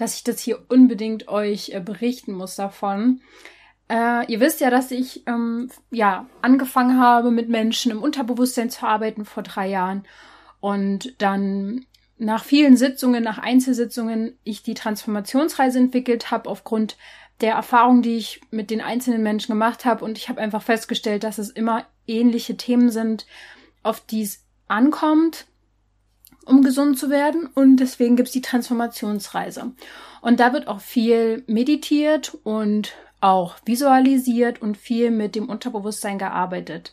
dass ich das hier unbedingt euch äh, berichten muss davon. Äh, ihr wisst ja, dass ich ähm, ja angefangen habe, mit Menschen im Unterbewusstsein zu arbeiten vor drei Jahren und dann nach vielen Sitzungen, nach Einzelsitzungen, ich die Transformationsreise entwickelt habe aufgrund der Erfahrung, die ich mit den einzelnen Menschen gemacht habe. Und ich habe einfach festgestellt, dass es immer ähnliche Themen sind, auf die es ankommt um gesund zu werden. Und deswegen gibt's die Transformationsreise. Und da wird auch viel meditiert und auch visualisiert und viel mit dem Unterbewusstsein gearbeitet.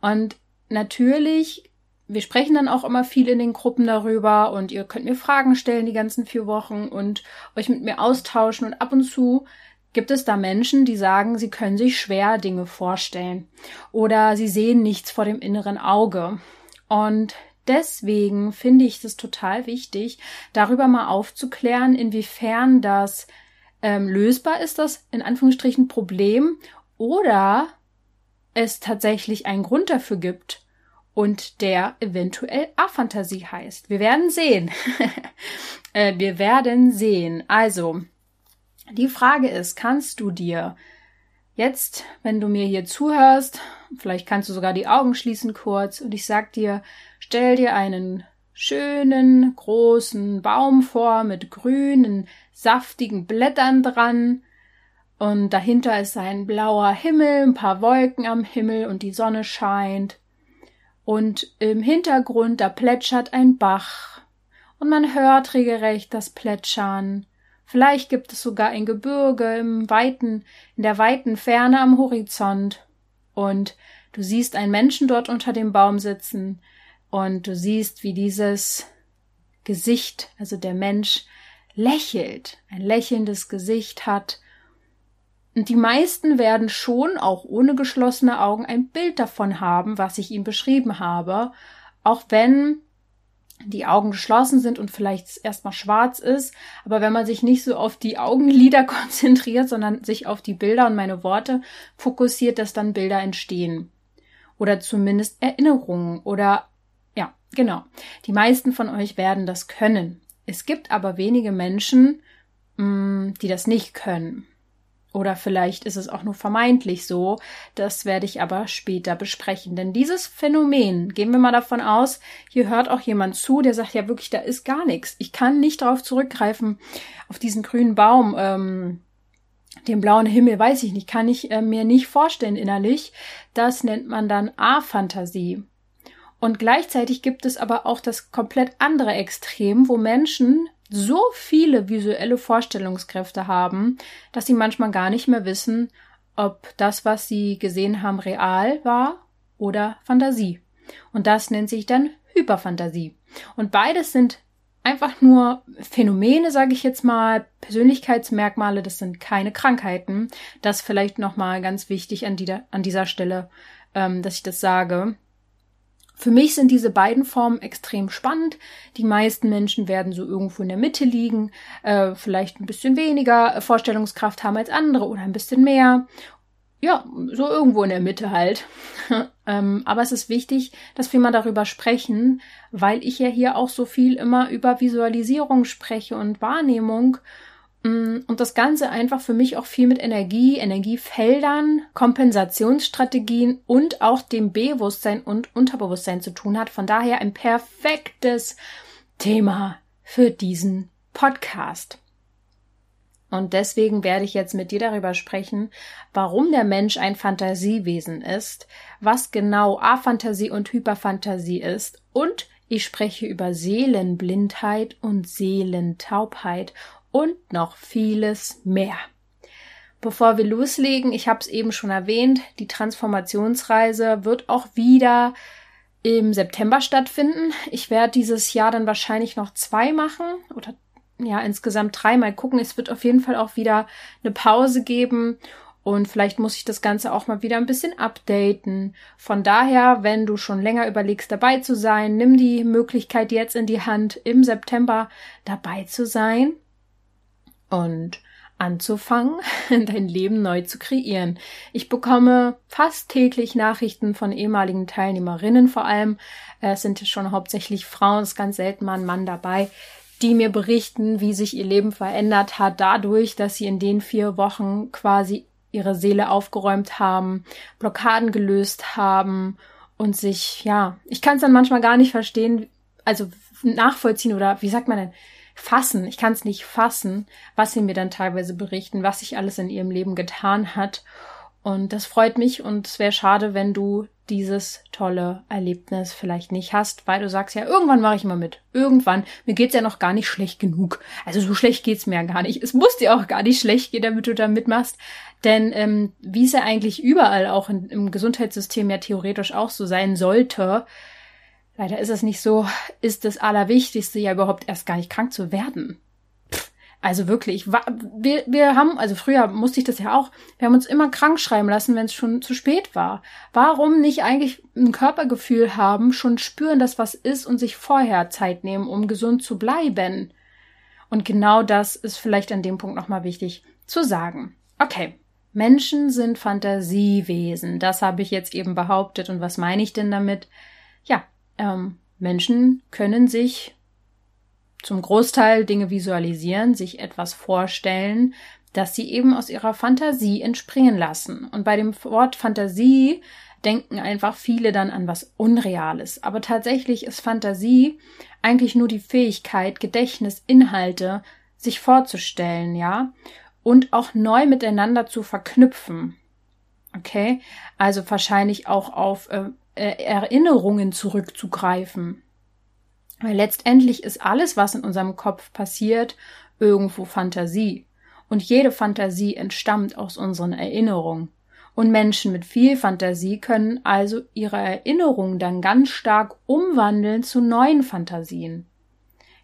Und natürlich, wir sprechen dann auch immer viel in den Gruppen darüber und ihr könnt mir Fragen stellen die ganzen vier Wochen und euch mit mir austauschen und ab und zu gibt es da Menschen, die sagen, sie können sich schwer Dinge vorstellen oder sie sehen nichts vor dem inneren Auge. Und deswegen finde ich es total wichtig, darüber mal aufzuklären, inwiefern das ähm, lösbar ist, das in Anführungsstrichen Problem, oder es tatsächlich einen Grund dafür gibt und der eventuell Aphantasie heißt. Wir werden sehen. äh, wir werden sehen. Also, die Frage ist, kannst du dir jetzt, wenn du mir hier zuhörst, vielleicht kannst du sogar die Augen schließen kurz und ich sag dir, Stell dir einen schönen großen Baum vor mit grünen, saftigen Blättern dran. Und dahinter ist ein blauer Himmel, ein paar Wolken am Himmel und die Sonne scheint. Und im Hintergrund, da plätschert ein Bach. Und man hört regelrecht das Plätschern. Vielleicht gibt es sogar ein Gebirge im weiten, in der weiten Ferne am Horizont. Und du siehst einen Menschen dort unter dem Baum sitzen, und du siehst, wie dieses Gesicht, also der Mensch, lächelt, ein lächelndes Gesicht hat. Und die meisten werden schon, auch ohne geschlossene Augen, ein Bild davon haben, was ich ihm beschrieben habe, auch wenn die Augen geschlossen sind und vielleicht erstmal schwarz ist, aber wenn man sich nicht so auf die Augenlider konzentriert, sondern sich auf die Bilder und meine Worte fokussiert, dass dann Bilder entstehen. Oder zumindest Erinnerungen oder Genau. Die meisten von euch werden das können. Es gibt aber wenige Menschen, mm, die das nicht können. Oder vielleicht ist es auch nur vermeintlich so. Das werde ich aber später besprechen. Denn dieses Phänomen, gehen wir mal davon aus, hier hört auch jemand zu, der sagt ja wirklich, da ist gar nichts. Ich kann nicht darauf zurückgreifen, auf diesen grünen Baum, ähm, den blauen Himmel, weiß ich nicht, kann ich äh, mir nicht vorstellen innerlich. Das nennt man dann A-Fantasie. Und gleichzeitig gibt es aber auch das komplett andere Extrem, wo Menschen so viele visuelle Vorstellungskräfte haben, dass sie manchmal gar nicht mehr wissen, ob das, was sie gesehen haben, real war oder Fantasie. Und das nennt sich dann Hyperfantasie. Und beides sind einfach nur Phänomene, sage ich jetzt mal, Persönlichkeitsmerkmale, das sind keine Krankheiten. Das vielleicht nochmal ganz wichtig an, die, an dieser Stelle, ähm, dass ich das sage. Für mich sind diese beiden Formen extrem spannend. Die meisten Menschen werden so irgendwo in der Mitte liegen, äh, vielleicht ein bisschen weniger Vorstellungskraft haben als andere oder ein bisschen mehr. Ja, so irgendwo in der Mitte halt. ähm, aber es ist wichtig, dass wir mal darüber sprechen, weil ich ja hier auch so viel immer über Visualisierung spreche und Wahrnehmung und das Ganze einfach für mich auch viel mit Energie, Energiefeldern, Kompensationsstrategien und auch dem Bewusstsein und Unterbewusstsein zu tun hat. Von daher ein perfektes Thema für diesen Podcast. Und deswegen werde ich jetzt mit dir darüber sprechen, warum der Mensch ein Fantasiewesen ist, was genau Aphantasie und Hyperfantasie ist und ich spreche über Seelenblindheit und Seelentaubheit und noch vieles mehr. Bevor wir loslegen, ich habe es eben schon erwähnt, die Transformationsreise wird auch wieder im September stattfinden. Ich werde dieses Jahr dann wahrscheinlich noch zwei machen oder ja insgesamt dreimal gucken. Es wird auf jeden Fall auch wieder eine Pause geben und vielleicht muss ich das Ganze auch mal wieder ein bisschen updaten. Von daher, wenn du schon länger überlegst, dabei zu sein, nimm die Möglichkeit jetzt in die Hand, im September dabei zu sein und anzufangen, dein Leben neu zu kreieren. Ich bekomme fast täglich Nachrichten von ehemaligen Teilnehmerinnen vor allem. Es sind schon hauptsächlich Frauen, es ist ganz selten mal ein Mann dabei, die mir berichten, wie sich ihr Leben verändert hat, dadurch, dass sie in den vier Wochen quasi ihre Seele aufgeräumt haben, Blockaden gelöst haben und sich, ja, ich kann es dann manchmal gar nicht verstehen, also nachvollziehen oder wie sagt man denn, fassen. Ich kann es nicht fassen, was sie mir dann teilweise berichten, was sich alles in ihrem Leben getan hat. Und das freut mich und es wäre schade, wenn du dieses tolle Erlebnis vielleicht nicht hast, weil du sagst ja, irgendwann mache ich mal mit. Irgendwann. Mir geht's ja noch gar nicht schlecht genug. Also so schlecht geht's mir ja gar nicht. Es muss dir auch gar nicht schlecht gehen, damit du da mitmachst. Denn ähm, wie es ja eigentlich überall auch in, im Gesundheitssystem ja theoretisch auch so sein sollte, leider ist es nicht so, ist das Allerwichtigste ja überhaupt erst gar nicht krank zu werden. Also wirklich, wir, wir haben, also früher musste ich das ja auch, wir haben uns immer krank schreiben lassen, wenn es schon zu spät war. Warum nicht eigentlich ein Körpergefühl haben, schon spüren, dass was ist und sich vorher Zeit nehmen, um gesund zu bleiben? Und genau das ist vielleicht an dem Punkt nochmal wichtig zu sagen. Okay, Menschen sind Fantasiewesen. Das habe ich jetzt eben behauptet. Und was meine ich denn damit? Ja, ähm, Menschen können sich zum Großteil Dinge visualisieren, sich etwas vorstellen, das sie eben aus ihrer Fantasie entspringen lassen. Und bei dem Wort Fantasie denken einfach viele dann an was Unreales. Aber tatsächlich ist Fantasie eigentlich nur die Fähigkeit, Gedächtnis, Inhalte sich vorzustellen, ja, und auch neu miteinander zu verknüpfen. Okay, also wahrscheinlich auch auf äh, Erinnerungen zurückzugreifen. Weil letztendlich ist alles, was in unserem Kopf passiert, irgendwo Fantasie. Und jede Fantasie entstammt aus unseren Erinnerungen. Und Menschen mit viel Fantasie können also ihre Erinnerungen dann ganz stark umwandeln zu neuen Fantasien.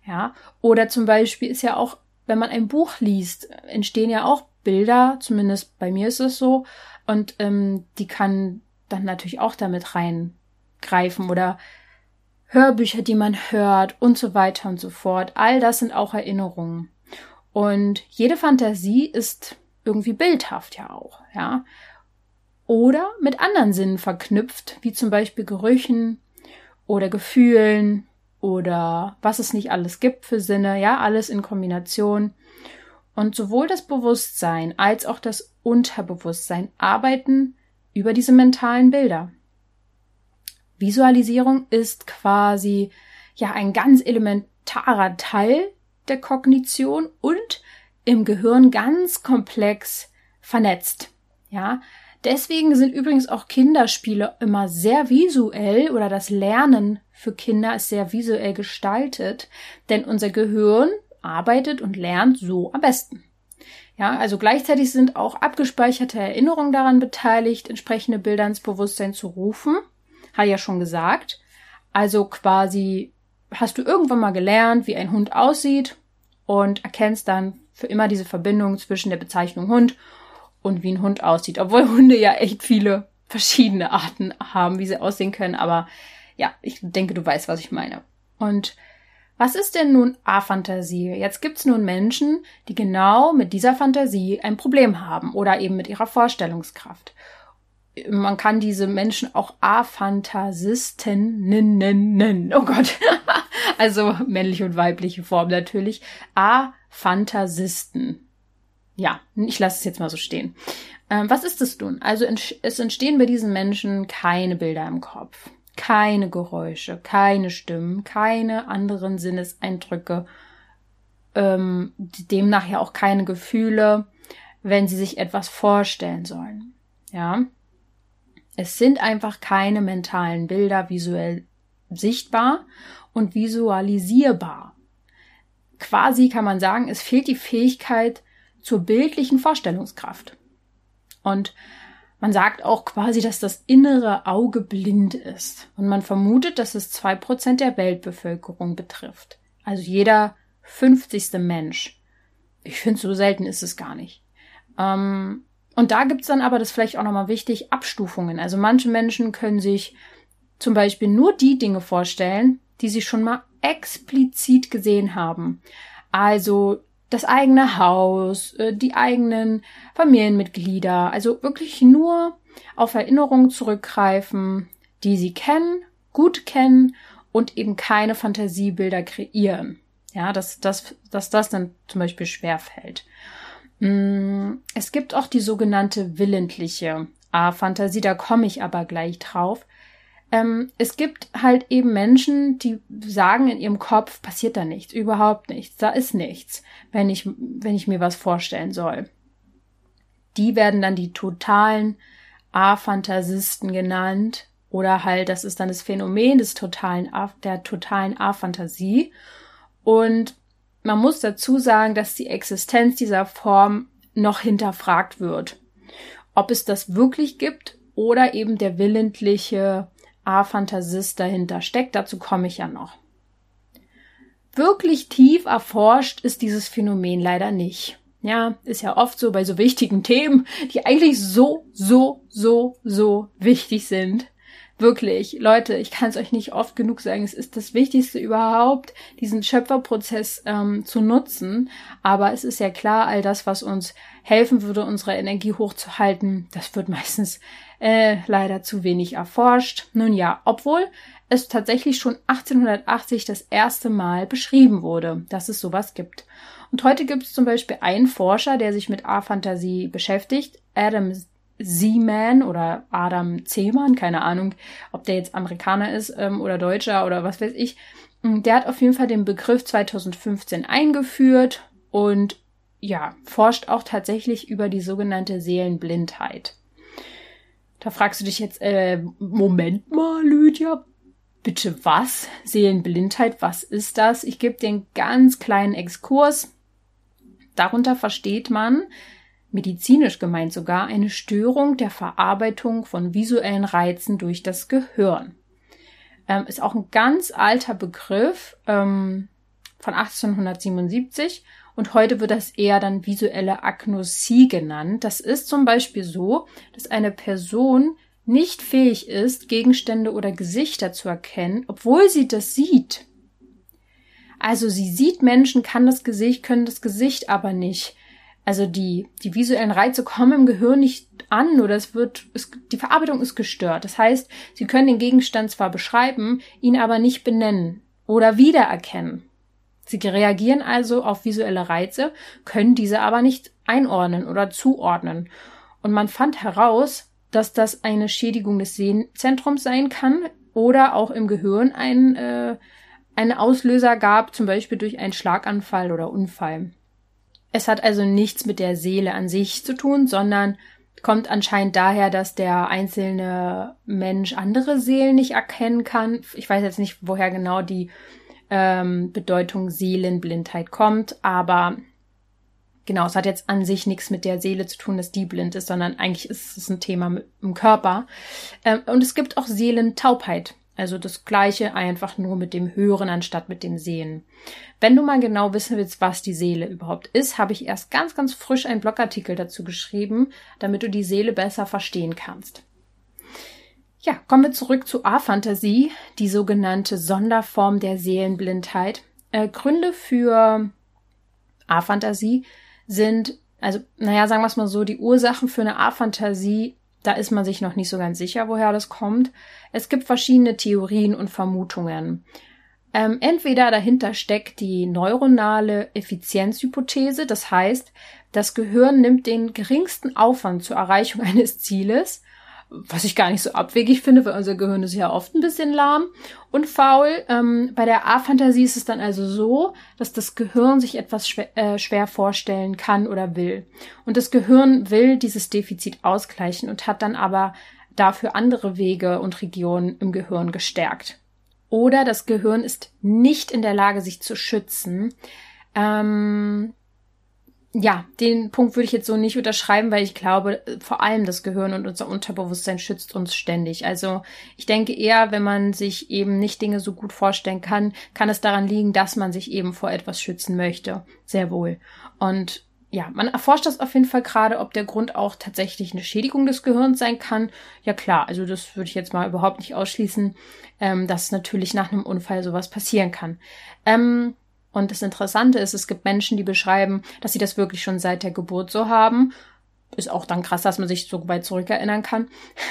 Ja, oder zum Beispiel ist ja auch, wenn man ein Buch liest, entstehen ja auch Bilder, zumindest bei mir ist es so, und ähm, die kann dann natürlich auch damit reingreifen oder Hörbücher, die man hört und so weiter und so fort. All das sind auch Erinnerungen. Und jede Fantasie ist irgendwie bildhaft ja auch, ja. Oder mit anderen Sinnen verknüpft, wie zum Beispiel Gerüchen oder Gefühlen oder was es nicht alles gibt für Sinne, ja, alles in Kombination. Und sowohl das Bewusstsein als auch das Unterbewusstsein arbeiten über diese mentalen Bilder. Visualisierung ist quasi ja ein ganz elementarer Teil der Kognition und im Gehirn ganz komplex vernetzt. Ja, deswegen sind übrigens auch Kinderspiele immer sehr visuell oder das Lernen für Kinder ist sehr visuell gestaltet, denn unser Gehirn arbeitet und lernt so am besten. Ja, also gleichzeitig sind auch abgespeicherte Erinnerungen daran beteiligt, entsprechende Bilder ins Bewusstsein zu rufen hat ja schon gesagt. Also quasi hast du irgendwann mal gelernt, wie ein Hund aussieht und erkennst dann für immer diese Verbindung zwischen der Bezeichnung Hund und wie ein Hund aussieht. Obwohl Hunde ja echt viele verschiedene Arten haben, wie sie aussehen können. Aber ja, ich denke, du weißt, was ich meine. Und was ist denn nun A-Fantasie? Jetzt gibt's nun Menschen, die genau mit dieser Fantasie ein Problem haben oder eben mit ihrer Vorstellungskraft man kann diese Menschen auch Aphantasisten nennen. Oh Gott. also männliche und weibliche Form natürlich. Aphantasisten. Ja, ich lasse es jetzt mal so stehen. Ähm, was ist es nun? Also es entstehen bei diesen Menschen keine Bilder im Kopf, keine Geräusche, keine Stimmen, keine anderen Sinneseindrücke, ähm, demnach ja auch keine Gefühle, wenn sie sich etwas vorstellen sollen. Ja. Es sind einfach keine mentalen Bilder visuell sichtbar und visualisierbar. Quasi kann man sagen, es fehlt die Fähigkeit zur bildlichen Vorstellungskraft. Und man sagt auch quasi, dass das innere Auge blind ist. Und man vermutet, dass es zwei Prozent der Weltbevölkerung betrifft. Also jeder 50. Mensch. Ich finde, so selten ist es gar nicht. Ähm, und da gibt's dann aber, das vielleicht auch nochmal wichtig, Abstufungen. Also manche Menschen können sich zum Beispiel nur die Dinge vorstellen, die sie schon mal explizit gesehen haben. Also das eigene Haus, äh, die eigenen Familienmitglieder, also wirklich nur auf Erinnerungen zurückgreifen, die sie kennen, gut kennen und eben keine Fantasiebilder kreieren. Ja, dass, dass, dass das dann zum Beispiel schwer fällt. Mm, es gibt auch die sogenannte willentliche A-Fantasie, da komme ich aber gleich drauf. Ähm, es gibt halt eben Menschen, die sagen in ihrem Kopf, passiert da nichts, überhaupt nichts, da ist nichts, wenn ich, wenn ich mir was vorstellen soll. Die werden dann die totalen A-Fantasisten genannt oder halt, das ist dann das Phänomen des totalen A, der totalen A-Fantasie. Und man muss dazu sagen, dass die Existenz dieser Form noch hinterfragt wird. Ob es das wirklich gibt oder eben der willentliche A-Fantasist dahinter steckt, dazu komme ich ja noch. Wirklich tief erforscht ist dieses Phänomen leider nicht. Ja, ist ja oft so bei so wichtigen Themen, die eigentlich so, so, so, so wichtig sind. Wirklich, Leute, ich kann es euch nicht oft genug sagen, es ist das Wichtigste überhaupt, diesen Schöpferprozess ähm, zu nutzen. Aber es ist ja klar, all das, was uns helfen würde, unsere Energie hochzuhalten, das wird meistens äh, leider zu wenig erforscht. Nun ja, obwohl es tatsächlich schon 1880 das erste Mal beschrieben wurde, dass es sowas gibt. Und heute gibt es zum Beispiel einen Forscher, der sich mit A-Fantasie beschäftigt, Adam Seaman oder Adam Zehmann, keine Ahnung, ob der jetzt Amerikaner ist ähm, oder Deutscher oder was weiß ich. Mm, der hat auf jeden Fall den Begriff 2015 eingeführt und ja, forscht auch tatsächlich über die sogenannte Seelenblindheit. Da fragst du dich jetzt, äh, Moment mal, Lydia, bitte was? Seelenblindheit, was ist das? Ich gebe den ganz kleinen Exkurs. Darunter versteht man, medizinisch gemeint sogar, eine Störung der Verarbeitung von visuellen Reizen durch das Gehirn. Ähm, ist auch ein ganz alter Begriff ähm, von 1877 und heute wird das eher dann visuelle Agnosie genannt. Das ist zum Beispiel so, dass eine Person nicht fähig ist, Gegenstände oder Gesichter zu erkennen, obwohl sie das sieht. Also sie sieht Menschen, kann das Gesicht, können das Gesicht aber nicht. Also die, die visuellen Reize kommen im Gehirn nicht an oder es wird, es, die Verarbeitung ist gestört. Das heißt, sie können den Gegenstand zwar beschreiben, ihn aber nicht benennen oder wiedererkennen. Sie reagieren also auf visuelle Reize, können diese aber nicht einordnen oder zuordnen. Und man fand heraus, dass das eine Schädigung des Sehenzentrums sein kann oder auch im Gehirn ein, äh, einen Auslöser gab, zum Beispiel durch einen Schlaganfall oder Unfall. Es hat also nichts mit der Seele an sich zu tun, sondern kommt anscheinend daher, dass der einzelne Mensch andere Seelen nicht erkennen kann. Ich weiß jetzt nicht, woher genau die ähm, Bedeutung Seelenblindheit kommt, aber genau, es hat jetzt an sich nichts mit der Seele zu tun, dass die blind ist, sondern eigentlich ist es ein Thema mit dem Körper. Ähm, und es gibt auch Seelentaubheit. Also das Gleiche einfach nur mit dem Hören anstatt mit dem Sehen. Wenn du mal genau wissen willst, was die Seele überhaupt ist, habe ich erst ganz, ganz frisch einen Blogartikel dazu geschrieben, damit du die Seele besser verstehen kannst. Ja, kommen wir zurück zu A-Fantasie, die sogenannte Sonderform der Seelenblindheit. Äh, Gründe für A-Fantasie sind, also, naja, sagen wir es mal so, die Ursachen für eine A-Fantasie da ist man sich noch nicht so ganz sicher, woher das kommt. Es gibt verschiedene Theorien und Vermutungen. Ähm, entweder dahinter steckt die neuronale Effizienzhypothese, das heißt, das Gehirn nimmt den geringsten Aufwand zur Erreichung eines Zieles was ich gar nicht so abwegig finde, weil unser Gehirn ist ja oft ein bisschen lahm und faul. Ähm, bei der A-Fantasie ist es dann also so, dass das Gehirn sich etwas schwer, äh, schwer vorstellen kann oder will. Und das Gehirn will dieses Defizit ausgleichen und hat dann aber dafür andere Wege und Regionen im Gehirn gestärkt. Oder das Gehirn ist nicht in der Lage, sich zu schützen. Ähm, ja, den Punkt würde ich jetzt so nicht unterschreiben, weil ich glaube, vor allem das Gehirn und unser Unterbewusstsein schützt uns ständig. Also ich denke eher, wenn man sich eben nicht Dinge so gut vorstellen kann, kann es daran liegen, dass man sich eben vor etwas schützen möchte. Sehr wohl. Und ja, man erforscht das auf jeden Fall gerade, ob der Grund auch tatsächlich eine Schädigung des Gehirns sein kann. Ja klar, also das würde ich jetzt mal überhaupt nicht ausschließen, ähm, dass natürlich nach einem Unfall sowas passieren kann. Ähm, und das Interessante ist, es gibt Menschen, die beschreiben, dass sie das wirklich schon seit der Geburt so haben. Ist auch dann krass, dass man sich so weit zurückerinnern kann.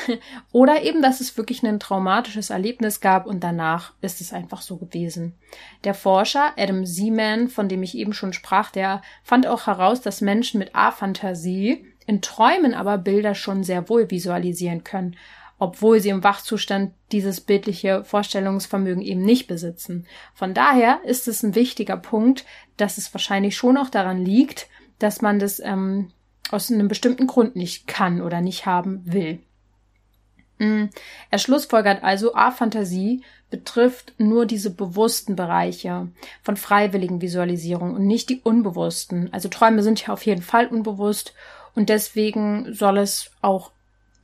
Oder eben, dass es wirklich ein traumatisches Erlebnis gab und danach ist es einfach so gewesen. Der Forscher Adam Seaman, von dem ich eben schon sprach, der fand auch heraus, dass Menschen mit A-Fantasie in Träumen aber Bilder schon sehr wohl visualisieren können obwohl sie im Wachzustand dieses bildliche Vorstellungsvermögen eben nicht besitzen. Von daher ist es ein wichtiger Punkt, dass es wahrscheinlich schon auch daran liegt, dass man das ähm, aus einem bestimmten Grund nicht kann oder nicht haben will. Mm, er schlussfolgert also, A-Fantasie betrifft nur diese bewussten Bereiche von freiwilligen Visualisierung und nicht die unbewussten. Also Träume sind ja auf jeden Fall unbewusst und deswegen soll es auch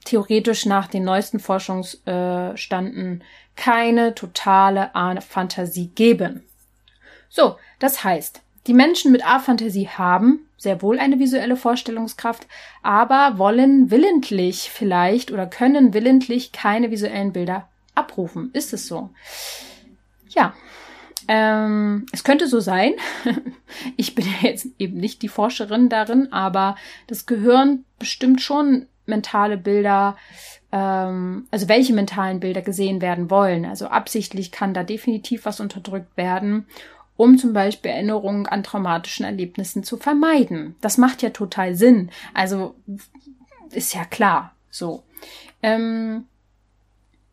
theoretisch nach den neuesten Forschungsstanden keine totale A-Fantasie geben. So, das heißt, die Menschen mit A-Fantasie haben sehr wohl eine visuelle Vorstellungskraft, aber wollen willentlich vielleicht oder können willentlich keine visuellen Bilder abrufen. Ist es so? Ja, ähm, es könnte so sein. ich bin jetzt eben nicht die Forscherin darin, aber das Gehirn bestimmt schon mentale Bilder, ähm, also welche mentalen Bilder gesehen werden wollen. Also absichtlich kann da definitiv was unterdrückt werden, um zum Beispiel Erinnerungen an traumatischen Erlebnissen zu vermeiden. Das macht ja total Sinn. Also ist ja klar. So. Ähm,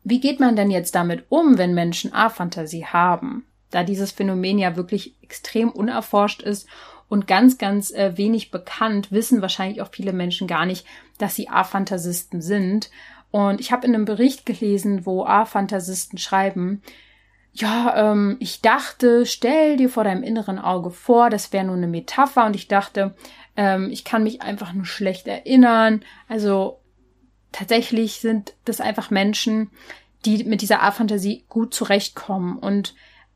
wie geht man denn jetzt damit um, wenn Menschen A-Fantasie haben? Da dieses Phänomen ja wirklich extrem unerforscht ist und ganz, ganz äh, wenig bekannt, wissen wahrscheinlich auch viele Menschen gar nicht, dass sie A-Fantasisten sind. Und ich habe in einem Bericht gelesen, wo A-Fantasisten schreiben, ja, ähm, ich dachte, stell dir vor deinem inneren Auge vor, das wäre nur eine Metapher und ich dachte, ähm, ich kann mich einfach nur schlecht erinnern. Also tatsächlich sind das einfach Menschen, die mit dieser A-Fantasie gut zurechtkommen und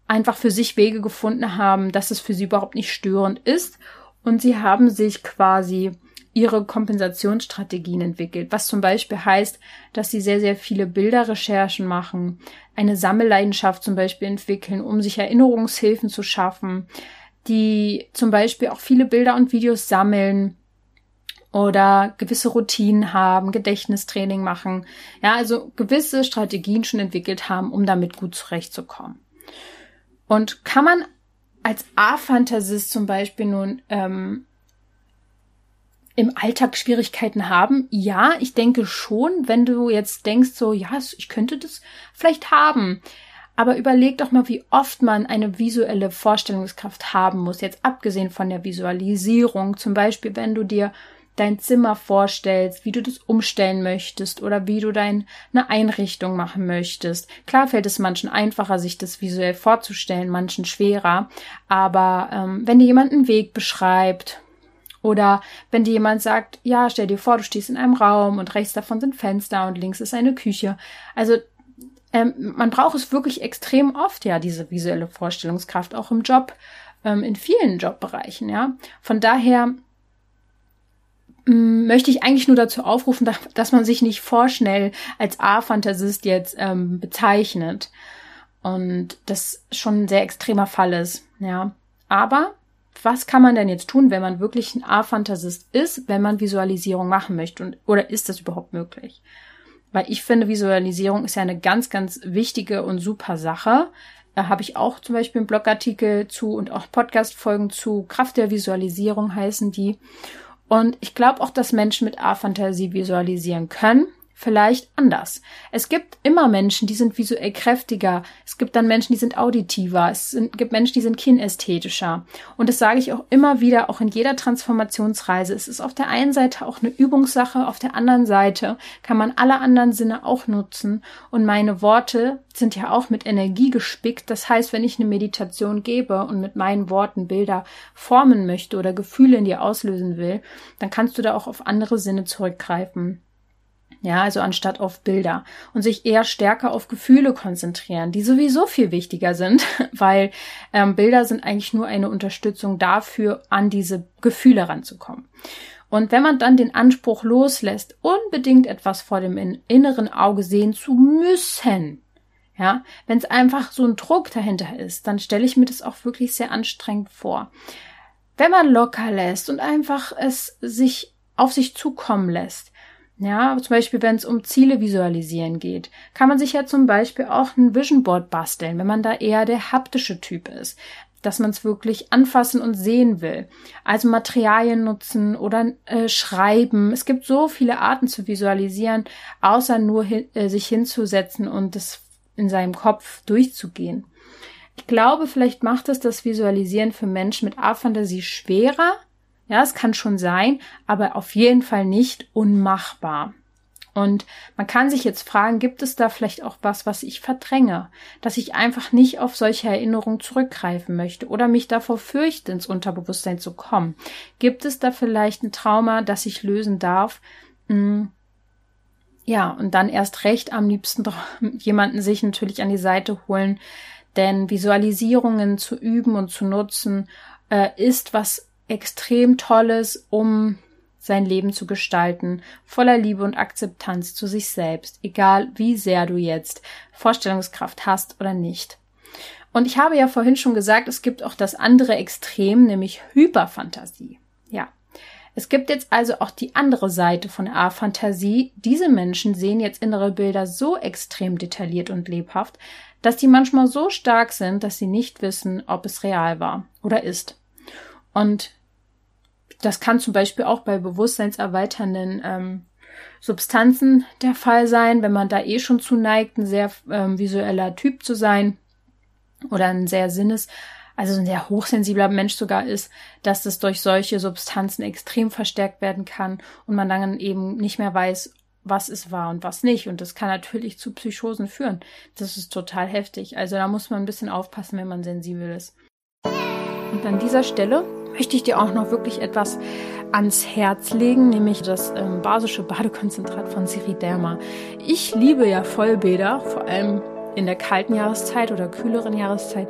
einfach für sich Wege gefunden haben, dass es für sie überhaupt nicht störend ist. Und sie haben sich quasi ihre Kompensationsstrategien entwickelt, was zum Beispiel heißt, dass sie sehr, sehr viele Bilderrecherchen machen, eine Sammelleidenschaft zum Beispiel entwickeln, um sich Erinnerungshilfen zu schaffen, die zum Beispiel auch viele Bilder und Videos sammeln oder gewisse Routinen haben, Gedächtnistraining machen, ja, also gewisse Strategien schon entwickelt haben, um damit gut zurechtzukommen. Und kann man als A-Fantasist zum Beispiel nun ähm, im Alltag Schwierigkeiten haben? Ja, ich denke schon, wenn du jetzt denkst, so, ja, ich könnte das vielleicht haben. Aber überleg doch mal, wie oft man eine visuelle Vorstellungskraft haben muss, jetzt abgesehen von der Visualisierung. Zum Beispiel, wenn du dir dein Zimmer vorstellst, wie du das umstellen möchtest oder wie du deine Einrichtung machen möchtest. Klar fällt es manchen einfacher, sich das visuell vorzustellen, manchen schwerer. Aber ähm, wenn dir jemand einen Weg beschreibt oder wenn dir jemand sagt, ja, stell dir vor, du stehst in einem Raum und rechts davon sind Fenster und links ist eine Küche. Also ähm, man braucht es wirklich extrem oft, ja, diese visuelle Vorstellungskraft, auch im Job, ähm, in vielen Jobbereichen, ja. Von daher möchte ich eigentlich nur dazu aufrufen, dass man sich nicht vorschnell als A-Fantasist jetzt ähm, bezeichnet. Und das schon ein sehr extremer Fall ist, ja. Aber was kann man denn jetzt tun, wenn man wirklich ein A-Fantasist ist, wenn man Visualisierung machen möchte? Und, oder ist das überhaupt möglich? Weil ich finde, Visualisierung ist ja eine ganz, ganz wichtige und super Sache. Da habe ich auch zum Beispiel einen Blogartikel zu und auch Podcast-Folgen zu. Kraft der Visualisierung heißen die. Und ich glaube auch, dass Menschen mit A-Fantasie visualisieren können. Vielleicht anders. Es gibt immer Menschen, die sind visuell kräftiger. Es gibt dann Menschen, die sind auditiver. Es sind, gibt Menschen, die sind kinästhetischer. Und das sage ich auch immer wieder, auch in jeder Transformationsreise. Es ist auf der einen Seite auch eine Übungssache, auf der anderen Seite kann man alle anderen Sinne auch nutzen. Und meine Worte sind ja auch mit Energie gespickt. Das heißt, wenn ich eine Meditation gebe und mit meinen Worten Bilder formen möchte oder Gefühle in dir auslösen will, dann kannst du da auch auf andere Sinne zurückgreifen. Ja, also anstatt auf Bilder und sich eher stärker auf Gefühle konzentrieren, die sowieso viel wichtiger sind, weil ähm, Bilder sind eigentlich nur eine Unterstützung dafür, an diese Gefühle ranzukommen. Und wenn man dann den Anspruch loslässt, unbedingt etwas vor dem inneren Auge sehen zu müssen, ja, wenn es einfach so ein Druck dahinter ist, dann stelle ich mir das auch wirklich sehr anstrengend vor. Wenn man locker lässt und einfach es sich auf sich zukommen lässt, ja, zum Beispiel, wenn es um Ziele visualisieren geht, kann man sich ja zum Beispiel auch ein Vision Board basteln, wenn man da eher der haptische Typ ist, dass man es wirklich anfassen und sehen will. Also Materialien nutzen oder äh, schreiben. Es gibt so viele Arten zu visualisieren, außer nur hin, äh, sich hinzusetzen und es in seinem Kopf durchzugehen. Ich glaube, vielleicht macht es das Visualisieren für Menschen mit A-Fantasie schwerer, ja, es kann schon sein, aber auf jeden Fall nicht unmachbar. Und man kann sich jetzt fragen, gibt es da vielleicht auch was, was ich verdränge, dass ich einfach nicht auf solche Erinnerungen zurückgreifen möchte oder mich davor fürchte, ins Unterbewusstsein zu kommen? Gibt es da vielleicht ein Trauma, das ich lösen darf? Hm. Ja, und dann erst recht am liebsten jemanden sich natürlich an die Seite holen, denn Visualisierungen zu üben und zu nutzen äh, ist was extrem Tolles, um sein Leben zu gestalten, voller Liebe und Akzeptanz zu sich selbst, egal wie sehr du jetzt Vorstellungskraft hast oder nicht. Und ich habe ja vorhin schon gesagt, es gibt auch das andere Extrem, nämlich Hyperfantasie. Ja. Es gibt jetzt also auch die andere Seite von A-Fantasie. Diese Menschen sehen jetzt innere Bilder so extrem detailliert und lebhaft, dass die manchmal so stark sind, dass sie nicht wissen, ob es real war oder ist. Und das kann zum Beispiel auch bei bewusstseinserweiternden ähm, Substanzen der Fall sein, wenn man da eh schon zu neigt, ein sehr ähm, visueller Typ zu sein oder ein sehr sinnes, also ein sehr hochsensibler Mensch sogar ist, dass das durch solche Substanzen extrem verstärkt werden kann und man dann eben nicht mehr weiß, was es war und was nicht. Und das kann natürlich zu Psychosen führen. Das ist total heftig. Also da muss man ein bisschen aufpassen, wenn man sensibel ist. Und an dieser Stelle möchte ich dir auch noch wirklich etwas ans Herz legen, nämlich das ähm, basische Badekonzentrat von Siriderma. Ich liebe ja Vollbäder, vor allem in der kalten Jahreszeit oder kühleren Jahreszeit.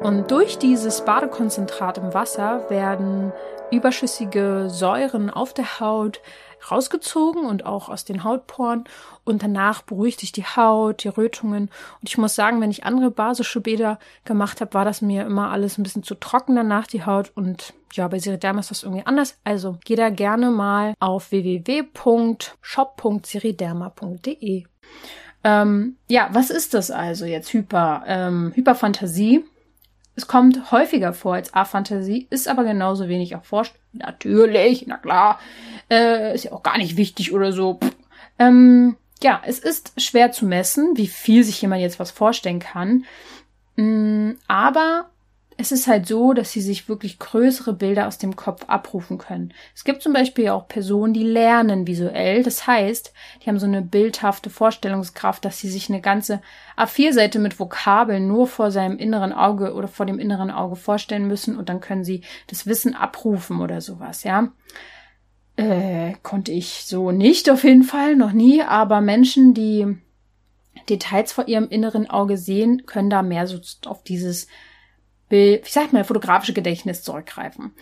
Und durch dieses Badekonzentrat im Wasser werden überschüssige Säuren auf der Haut rausgezogen und auch aus den Hautporen und danach beruhigt sich die Haut, die Rötungen. Und ich muss sagen, wenn ich andere basische Bäder gemacht habe, war das mir immer alles ein bisschen zu trocken danach die Haut und ja, bei Siriderma ist das irgendwie anders. Also geh da gerne mal auf www.shop.siriderma.de. Ähm, ja, was ist das also jetzt? Hyper, ähm, Hyperfantasie es kommt häufiger vor als A-Fantasie, ist aber genauso wenig erforscht. Natürlich, na klar. Äh, ist ja auch gar nicht wichtig oder so. Ähm, ja, es ist schwer zu messen, wie viel sich jemand jetzt was vorstellen kann. Mm, aber es ist halt so, dass sie sich wirklich größere Bilder aus dem Kopf abrufen können. Es gibt zum Beispiel auch Personen, die lernen visuell. Das heißt, die haben so eine bildhafte Vorstellungskraft, dass sie sich eine ganze A4-Seite mit Vokabeln nur vor seinem inneren Auge oder vor dem inneren Auge vorstellen müssen und dann können sie das Wissen abrufen oder sowas, ja. Äh, konnte ich so nicht auf jeden Fall, noch nie, aber Menschen, die Details vor ihrem inneren Auge sehen, können da mehr so auf dieses wie sagt man, fotografische Gedächtnis zurückgreifen.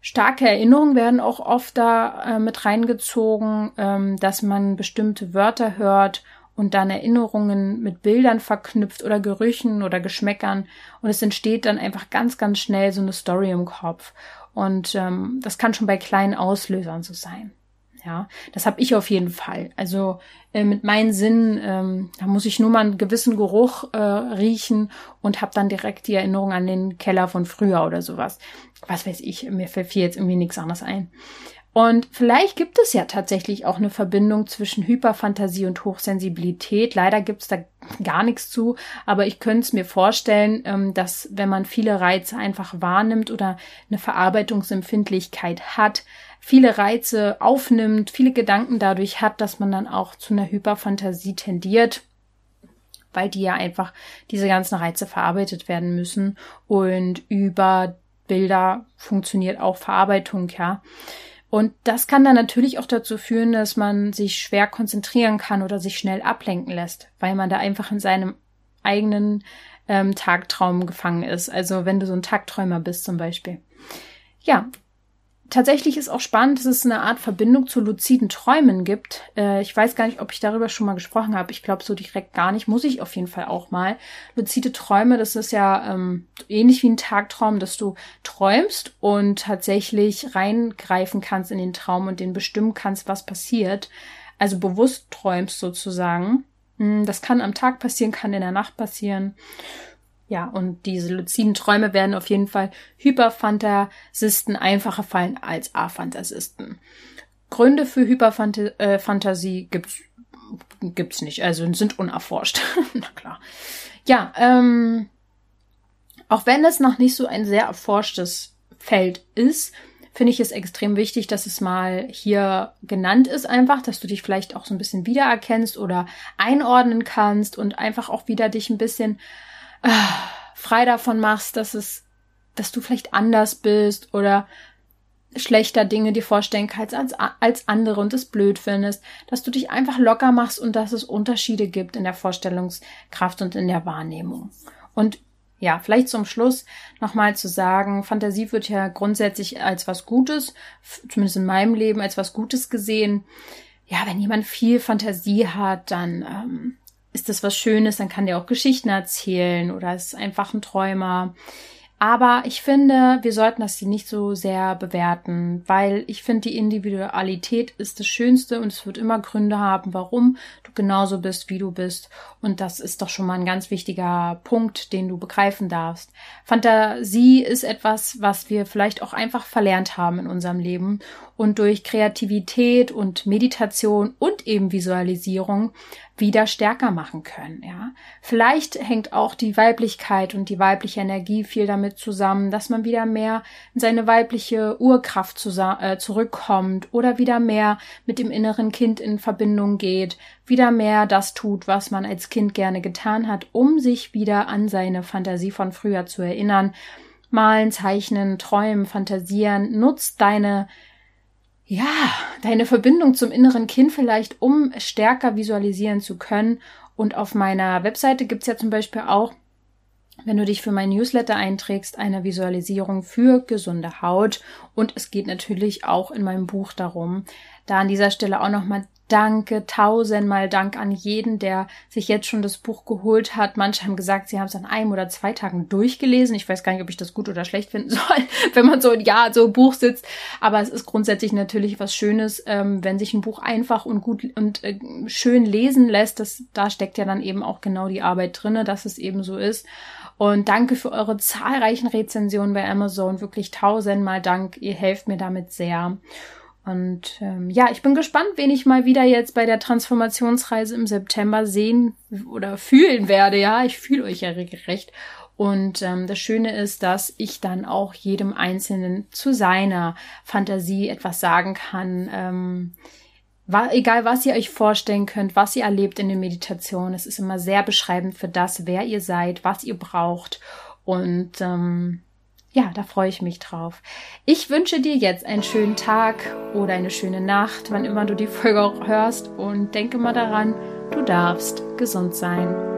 Starke Erinnerungen werden auch oft da äh, mit reingezogen, ähm, dass man bestimmte Wörter hört und dann Erinnerungen mit Bildern verknüpft oder Gerüchen oder Geschmäckern und es entsteht dann einfach ganz, ganz schnell so eine Story im Kopf. Und ähm, das kann schon bei kleinen Auslösern so sein. Ja, das habe ich auf jeden Fall. Also äh, mit meinen Sinnen, ähm, da muss ich nur mal einen gewissen Geruch äh, riechen und habe dann direkt die Erinnerung an den Keller von früher oder sowas. Was weiß ich, mir fällt jetzt irgendwie nichts anderes ein. Und vielleicht gibt es ja tatsächlich auch eine Verbindung zwischen Hyperfantasie und Hochsensibilität. Leider gibt es da gar nichts zu, aber ich könnte es mir vorstellen, ähm, dass wenn man viele Reize einfach wahrnimmt oder eine Verarbeitungsempfindlichkeit hat, viele Reize aufnimmt, viele Gedanken dadurch hat, dass man dann auch zu einer Hyperfantasie tendiert weil die ja einfach diese ganzen Reize verarbeitet werden müssen und über Bilder funktioniert auch Verarbeitung, ja. Und das kann dann natürlich auch dazu führen, dass man sich schwer konzentrieren kann oder sich schnell ablenken lässt, weil man da einfach in seinem eigenen ähm, Tagtraum gefangen ist. Also wenn du so ein Tagträumer bist zum Beispiel. Ja, tatsächlich ist auch spannend, dass es eine Art Verbindung zu luziden Träumen gibt. Äh, ich weiß gar nicht, ob ich darüber schon mal gesprochen habe. Ich glaube so direkt gar nicht. Muss ich auf jeden Fall auch mal. Luzide Träume, das ist ja ähm, ähnlich wie ein Tagtraum, dass du träumst und tatsächlich reingreifen kannst in den Traum und den bestimmen kannst, was passiert. Also bewusst träumst sozusagen. Hm, das kann am Tag passieren, kann in der Nacht passieren. Ja, und diese luziden Träume werden auf jeden Fall Hyperfantasisten einfacher fallen als Afantasisten. Gründe für Hyperfantasie äh, gibt's gibt's nicht, also sind unerforscht. Na klar. Ja, ähm, auch wenn es noch nicht so ein sehr erforschtes Feld ist, finde ich es extrem wichtig, dass es mal hier genannt ist einfach, dass du dich vielleicht auch so ein bisschen wiedererkennst oder einordnen kannst und einfach auch wieder dich ein bisschen frei davon machst, dass es, dass du vielleicht anders bist oder schlechter Dinge dir vorstellen kannst als, als andere und es blöd findest, dass du dich einfach locker machst und dass es Unterschiede gibt in der Vorstellungskraft und in der Wahrnehmung. Und ja, vielleicht zum Schluss nochmal zu sagen, Fantasie wird ja grundsätzlich als was Gutes, zumindest in meinem Leben als was Gutes gesehen. Ja, wenn jemand viel Fantasie hat, dann ähm, ist das was Schönes, dann kann der auch Geschichten erzählen oder ist einfach ein Träumer. Aber ich finde, wir sollten das hier nicht so sehr bewerten, weil ich finde, die Individualität ist das Schönste und es wird immer Gründe haben, warum du genauso bist, wie du bist. Und das ist doch schon mal ein ganz wichtiger Punkt, den du begreifen darfst. Fantasie ist etwas, was wir vielleicht auch einfach verlernt haben in unserem Leben und durch Kreativität und Meditation und eben Visualisierung wieder stärker machen können, ja. Vielleicht hängt auch die Weiblichkeit und die weibliche Energie viel damit zusammen, dass man wieder mehr in seine weibliche Urkraft äh, zurückkommt oder wieder mehr mit dem inneren Kind in Verbindung geht, wieder mehr das tut, was man als Kind gerne getan hat, um sich wieder an seine Fantasie von früher zu erinnern. Malen, zeichnen, träumen, fantasieren, nutzt deine ja, deine Verbindung zum inneren Kind vielleicht, um stärker visualisieren zu können. Und auf meiner Webseite gibt's ja zum Beispiel auch, wenn du dich für mein Newsletter einträgst, eine Visualisierung für gesunde Haut. Und es geht natürlich auch in meinem Buch darum. Da an dieser Stelle auch nochmal Danke, tausendmal Dank an jeden, der sich jetzt schon das Buch geholt hat. Manche haben gesagt, sie haben es an einem oder zwei Tagen durchgelesen. Ich weiß gar nicht, ob ich das gut oder schlecht finden soll, wenn man so ein Jahr so Buch sitzt. Aber es ist grundsätzlich natürlich was Schönes, ähm, wenn sich ein Buch einfach und gut und äh, schön lesen lässt. Das, da steckt ja dann eben auch genau die Arbeit drinne, dass es eben so ist. Und danke für eure zahlreichen Rezensionen bei Amazon. Wirklich tausendmal Dank. Ihr helft mir damit sehr. Und ähm, ja, ich bin gespannt, wen ich mal wieder jetzt bei der Transformationsreise im September sehen oder fühlen werde. Ja, ich fühle euch ja regelrecht. Und ähm, das Schöne ist, dass ich dann auch jedem Einzelnen zu seiner Fantasie etwas sagen kann. Ähm, war, egal, was ihr euch vorstellen könnt, was ihr erlebt in der Meditation, es ist immer sehr beschreibend für das, wer ihr seid, was ihr braucht. Und ähm, ja, da freue ich mich drauf. Ich wünsche dir jetzt einen schönen Tag oder eine schöne Nacht, wann immer du die Folge auch hörst und denke mal daran, du darfst gesund sein.